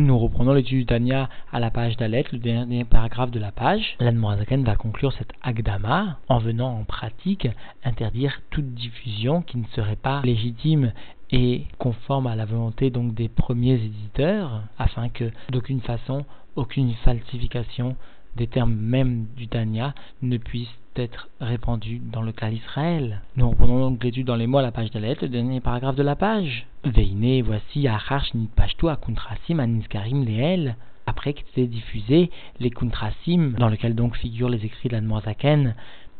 Nous reprenons l'étude du à la page d'Alet, le dernier paragraphe de la page. L'Anmoazaken va conclure cette Agdama en venant en pratique interdire toute diffusion qui ne serait pas légitime et conforme à la volonté donc des premiers éditeurs, afin que d'aucune façon, aucune falsification des termes même du Tania ne puisse être répandue dans le cas d'Israël. Nous reprenons donc l'étude dans les mots à la page d'Alet, le dernier paragraphe de la page. Veine, voici Achash Nitpashtu Akuntrasim Aniskarim Leel. Après qu'étaient diffusés les Kuntrasim, dans lequel donc figurent les écrits de l'Admoazaken,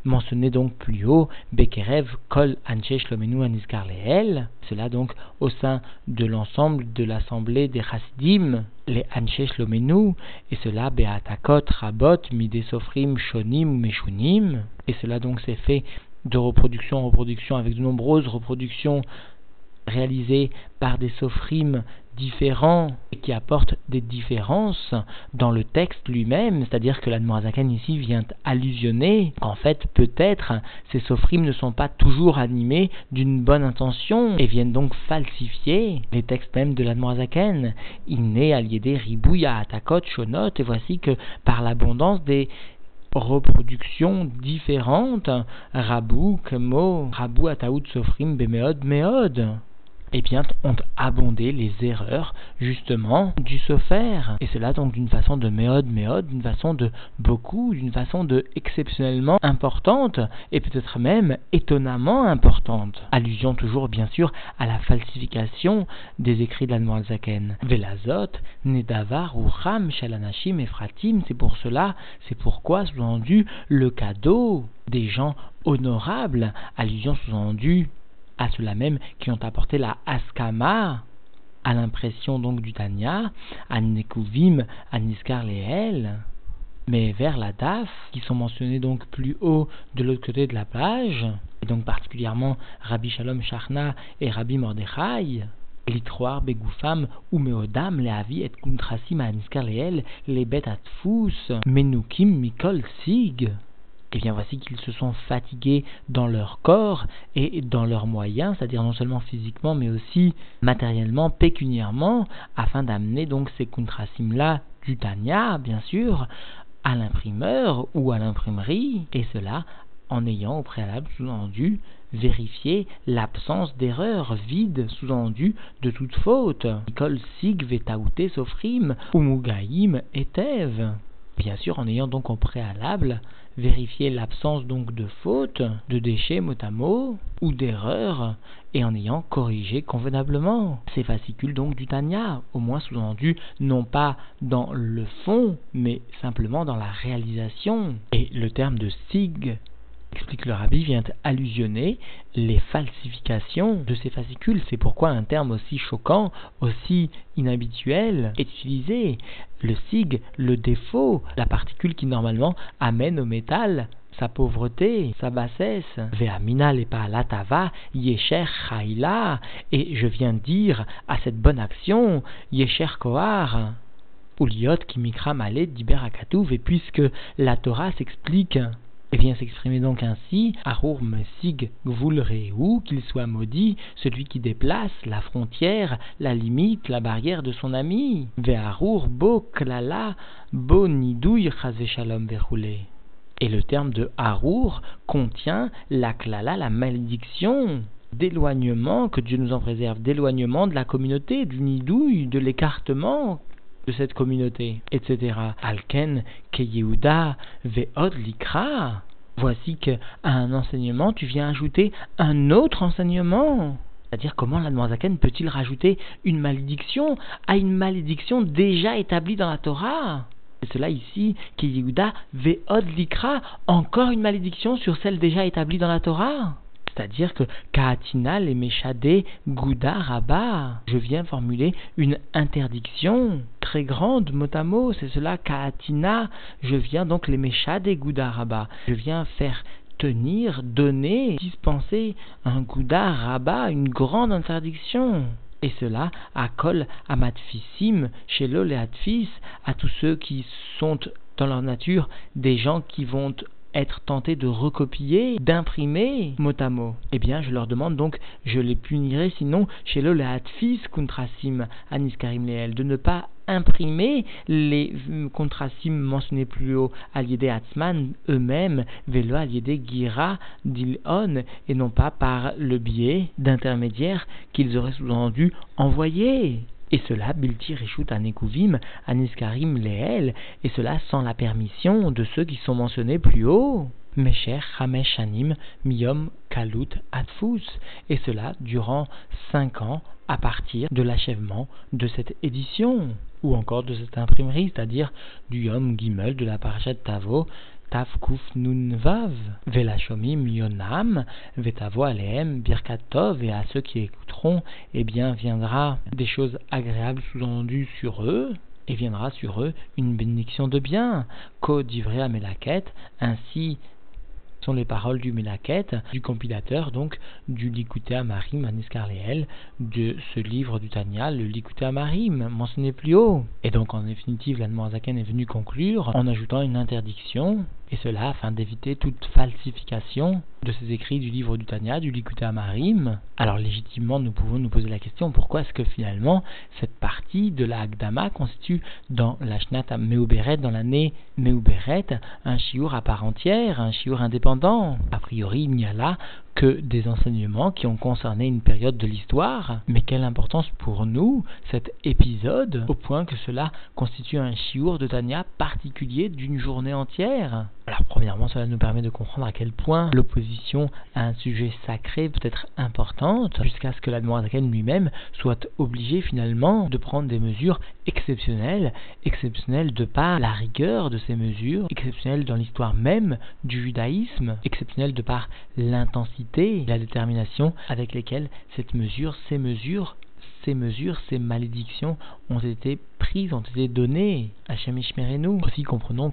mentionné donc plus haut, Bekerev, Kol, Anche, Lomenu, Aniskar Leel, cela donc au sein de l'ensemble de l'assemblée des Chassidim, les Anche, Lomenu, et cela Beatakot, Rabot, Midesofrim, Shonim, Meshunim, et cela donc s'est fait de reproduction en reproduction avec de nombreuses reproductions réalisées par des sophimes différents et qui apportent des différences dans le texte lui-même, c'est-à-dire que la Noazakan ici vient allusionner qu'en fait peut-être ces sophimes ne sont pas toujours animés d'une bonne intention et viennent donc falsifier les textes même de la Noazaken. Il n'est allié des ribouilles atakot, shonot, et voici que par l'abondance des reproductions différentes, rabou, kemo, rabou ataout sofrim bemeod meod eh bien, ont abondé les erreurs, justement, du sophère. Et cela donc d'une façon de méode, méode, d'une façon de beaucoup, d'une façon de exceptionnellement importante, et peut-être même étonnamment importante. Allusion toujours, bien sûr, à la falsification des écrits de la Zaken. Velazot, Nedavar ou Ram, Shalanashim, Efratim, c'est pour cela, c'est pourquoi, sous-entendu, le cadeau des gens honorables, allusion sous-entendu à ceux-là même qui ont apporté la askama à l'impression donc du Tanya, à Nekuvim, à Niskar Lehel, mais vers la Daf, qui sont mentionnés donc plus haut de l'autre côté de la plage, et donc particulièrement Rabbi Shalom Shachna et Rabbi Mordechai, Litroar Begoufam ou Meodam Leavi et Kuntrasim à Niskar Lehel, les bêtes atfous, Menukim Mikol Sig, eh bien voici qu'ils se sont fatigués dans leur corps et dans leurs moyens, c'est-à-dire non seulement physiquement mais aussi matériellement, pécuniairement, afin d'amener donc ces contrasim-là du Tanya, bien sûr, à l'imprimeur ou à l'imprimerie, et cela en ayant au préalable sous-entendu vérifié l'absence d'erreur vide sous-entendu de toute faute. Nicole Sig Vetaouté Sofrim ou Mugaïm Etev. Bien sûr, en ayant donc au préalable vérifier l'absence donc de faute, de déchets mot à mot, ou d'erreur, et en ayant corrigé convenablement ces fascicules donc du Tanya, au moins sous-entendu non pas dans le fond, mais simplement dans la réalisation. Et le terme de sig explique le rabbi, vient allusionner les falsifications de ces fascicules. C'est pourquoi un terme aussi choquant, aussi inhabituel est utilisé. Le sig, le défaut, la particule qui normalement amène au métal sa pauvreté, sa bassesse. Ve'amina latava, yesher chaila. Et je viens dire à cette bonne action, yesher kohar. Uliot qui mikra malé et puisque la Torah s'explique et vient s'exprimer donc ainsi, Arur Mesig ou qu'il soit maudit, celui qui déplace la frontière, la limite, la barrière de son ami. Ve'arur Bo Bo Nidouy Shalom Et le terme de Arur contient la Klala, la malédiction d'éloignement, que Dieu nous en préserve, d'éloignement de la communauté, du nidouille, de l'écartement de cette communauté, etc. Alken ke Yehuda ve'od likra. Voici qu'à un enseignement, tu viens ajouter un autre enseignement. C'est-à-dire comment l'Admoisaken peut-il rajouter une malédiction à une malédiction déjà établie dans la Torah? C'est cela ici, que Yehuda ve'od likra, encore une malédiction sur celle déjà établie dans la Torah? C'est-à-dire que Kaatina les Meshade Gouda Rabba. Je viens formuler une interdiction très grande, mot à mot. C'est cela, Kaatina. Je viens donc les Meshade Gouda Rabba. Je viens faire tenir, donner, dispenser un Gouda Rabba, une grande interdiction. Et cela à Kol Amatfissim, chez l'Oléatfis, à tous ceux qui sont dans leur nature des gens qui vont être tentés de recopier, d'imprimer mot à mot. Eh bien, je leur demande donc, je les punirai sinon chez le hatfis kuntrasim aniskarim leel, de ne pas imprimer les contrasim mentionnés plus haut à l'idée Atzman eux-mêmes, vélo à l'idée Gira d'Ilon, et non pas par le biais d'intermédiaires qu'ils auraient sous-entendu envoyés. Et cela, Bilti Rishut Anekuvim, Aniskarim Leel, et cela sans la permission de ceux qui sont mentionnés plus haut. Mesher Hamesh Anim Miyom Kalut Atfus, et cela durant cinq ans à partir de l'achèvement de cette édition, ou encore de cette imprimerie, c'est-à-dire du Yom Gimel de la Parashat Tavo, Tav Kuf Nun Vav, Velashomim Yonam, Vetavo Aleem Birkatov, et à ceux qui eh bien viendra des choses agréables sous-entendues sur eux, et viendra sur eux une bénédiction de bien. Ko à Melaket, ainsi sont les paroles du Mélaket, du compilateur, donc du Likuté Amarim, Aniskarleel, de ce livre du Tanya, le Likuté Amarim, mentionné plus haut. Et donc en définitive, l'Anmoazaken est venu conclure en ajoutant une interdiction et cela afin d'éviter toute falsification de ces écrits du livre du Tanya, du Likuté Amarim. Alors légitimement, nous pouvons nous poser la question pourquoi est-ce que finalement cette partie de la Hagdama constitue dans la Shnat Meuberet, dans l'année Meuberet, un chiour à part entière, un chiour indépendant? A priori, il n'y a que des enseignements qui ont concerné une période de l'histoire, mais quelle importance pour nous cet épisode au point que cela constitue un chiour de Tanya particulier d'une journée entière. Alors premièrement, cela nous permet de comprendre à quel point l'opposition à un sujet sacré peut être importante, jusqu'à ce que l'Admorazaken lui-même soit obligé finalement de prendre des mesures exceptionnelles, exceptionnelles de par la rigueur de ces mesures, exceptionnelles dans l'histoire même du judaïsme, exceptionnelles de par l'intensité la détermination avec lesquelles cette mesure, ces mesures ces mesures, ces malédictions ont été prises, ont été données à nous. Aussi comprenons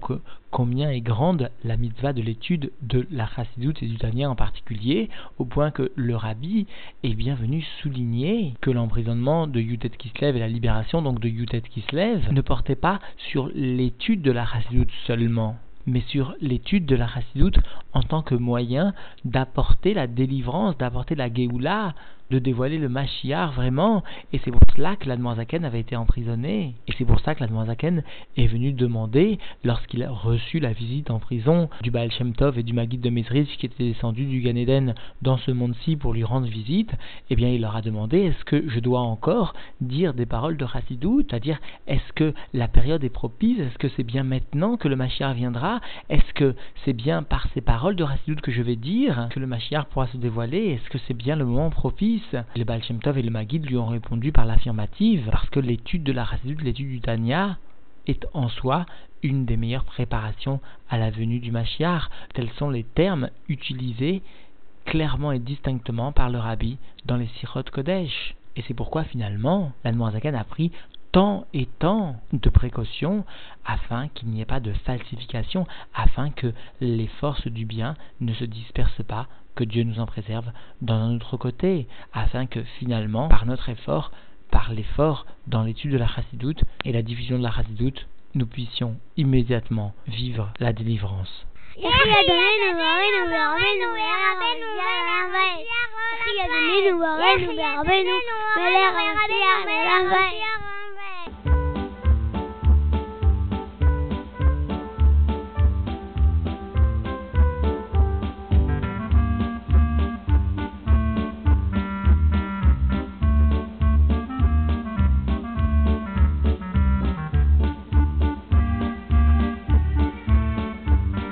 combien est grande la mitzvah de l'étude de la chassidoute et du Tania en particulier, au point que le rabbi est bien venu souligner que l'emprisonnement de Yutet Kislev et la libération donc de Yutet Kislev ne portait pas sur l'étude de la chassidoute seulement, mais sur l'étude de la chassidoute en tant que moyen d'apporter la délivrance, d'apporter la Géoula de dévoiler le Mashiach vraiment. Et c'est pour cela que l'Admoisaken avait été emprisonné. Et c'est pour ça que l'Admoisaken est venu demander, lorsqu'il a reçu la visite en prison du Baal Shem Tov et du Maguide de Mezriz qui étaient descendus du Gan Eden dans ce monde-ci pour lui rendre visite, eh bien il leur a demandé est-ce que je dois encore dire des paroles de Chassidou C'est-à-dire, est-ce que la période est propice? Est-ce que c'est bien maintenant que le Mashiach viendra? Est-ce que c'est bien par ces paroles de Chassidou que je vais dire que le Mashiach pourra se dévoiler? Est-ce que c'est bien le moment propice le Baal et le Magid lui ont répondu par l'affirmative, parce que l'étude de la Chassidut, l'étude du Tanya, est en soi une des meilleures préparations à la venue du Mashiach. Tels sont les termes utilisés clairement et distinctement par le Rabbi dans les Sirot Kodesh. Et c'est pourquoi finalement, l'Anmoazakan a pris tant et tant de précautions afin qu'il n'y ait pas de falsification, afin que les forces du bien ne se dispersent pas que Dieu nous en préserve d'un autre côté, afin que finalement, par notre effort, par l'effort dans l'étude de la chassidoute et la diffusion de la chassidoute, nous puissions immédiatement vivre la délivrance.